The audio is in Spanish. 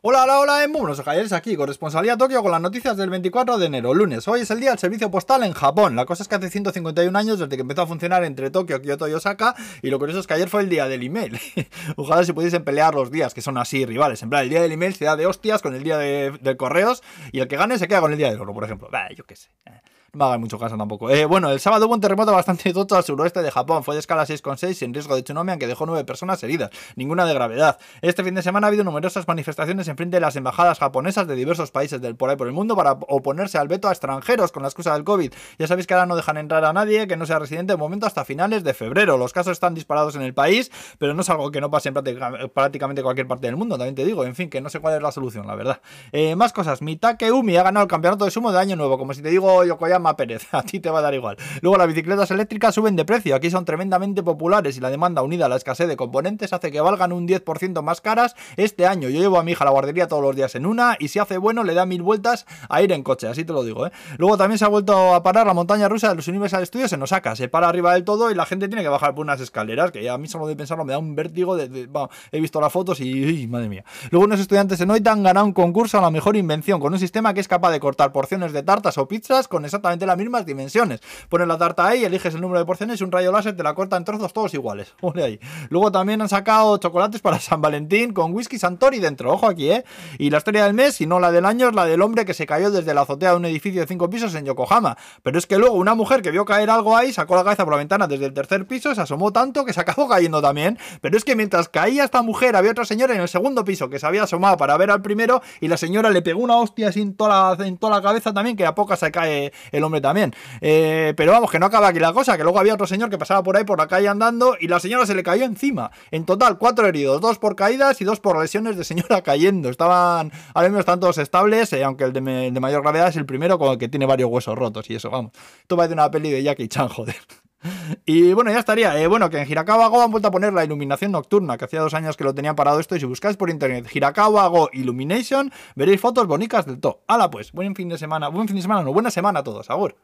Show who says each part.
Speaker 1: Hola, hola, hola, en buenos Jayeres aquí, corresponsalía Tokio con las noticias del 24 de enero, lunes. Hoy es el día del servicio postal en Japón. La cosa es que hace 151 años desde que empezó a funcionar entre Tokio, Kyoto y Osaka, y lo curioso es que ayer fue el día del email. Ojalá si pudiesen pelear los días, que son así rivales. En plan, el día del email se da de hostias con el día de, correos, y el que gane se queda con el día del oro, por ejemplo. Yo qué sé. No me haga mucho caso tampoco. Eh, bueno, el sábado hubo un terremoto bastante tocho al suroeste de Japón. Fue de escala 6,6 sin riesgo de tsunami, aunque dejó nueve personas heridas. Ninguna de gravedad. Este fin de semana ha habido numerosas manifestaciones en frente de las embajadas japonesas de diversos países del por ahí por el mundo para oponerse al veto a extranjeros con la excusa del COVID. Ya sabéis que ahora no dejan entrar a nadie que no sea residente de momento hasta finales de febrero. Los casos están disparados en el país, pero no es algo que no pase en prácticamente cualquier parte del mundo, también te digo. En fin, que no sé cuál es la solución, la verdad. Eh, más cosas. Mitake Umi ha ganado el campeonato de sumo de año nuevo, como si te digo Yokoyama Pérez. A ti te va a dar igual. Luego las bicicletas eléctricas suben de precio, aquí son tremendamente populares y la demanda unida a la escasez de componentes hace que valgan un 10% más caras este año. Yo llevo a mi hija a la guardería todos los días en una y si hace bueno le da mil vueltas a ir en coche, así te lo digo. ¿eh? Luego también se ha vuelto a parar la montaña rusa de los Universal Studios en Osaka, se para arriba del todo y la gente tiene que bajar por unas escaleras, que a mí solo de pensarlo me da un vértigo. De, he visto las fotos y, madre mía. Luego unos estudiantes en Oita han ganado un concurso a la mejor invención con un sistema que es capaz de cortar porciones de tartas o pizzas con exactamente las mismas dimensiones. Pones la tarta ahí, eliges el número de porciones y un rayo láser te la corta en trozos todos iguales. Luego también han sacado chocolates para San Valentín con whisky Santori dentro. Ojo aquí, ¿eh? Y la historia del mes, y no la del año, es la del hombre que se cayó desde la azotea de un edificio de cinco pisos en Yokohama. Pero es que luego una mujer que vio caer algo ahí sacó la cabeza por la ventana desde el tercer piso, se asomó tanto que se acabó cayendo también. Pero es que mientras caía esta mujer, había otra señora en el segundo piso que se había asomado para ver al primero y la señora le pegó una hostia así en toda la, en toda la cabeza también, que a poco se cae el hombre también. Eh, pero vamos, que no acaba aquí la cosa, que luego había otro señor que pasaba por ahí por la calle andando y la señora se le cayó encima. En total, cuatro heridos, dos por caídas y dos por lesiones de señora cayendo. Estaban, al menos están todos estables, eh, aunque el de, mayor gravedad es el primero con el que tiene varios huesos rotos y eso, vamos. Esto de una peli de Jackie Chan, joder. Y bueno, ya estaría. Eh, bueno, que en Hirakawa Go han vuelto a poner la iluminación nocturna, que hacía dos años que lo tenían parado esto. Y si buscáis por internet Hirakawa Go Illumination, veréis fotos bonitas del todo. Hala, pues, buen fin de semana. Buen fin de semana, no, buena semana a todos. Agur.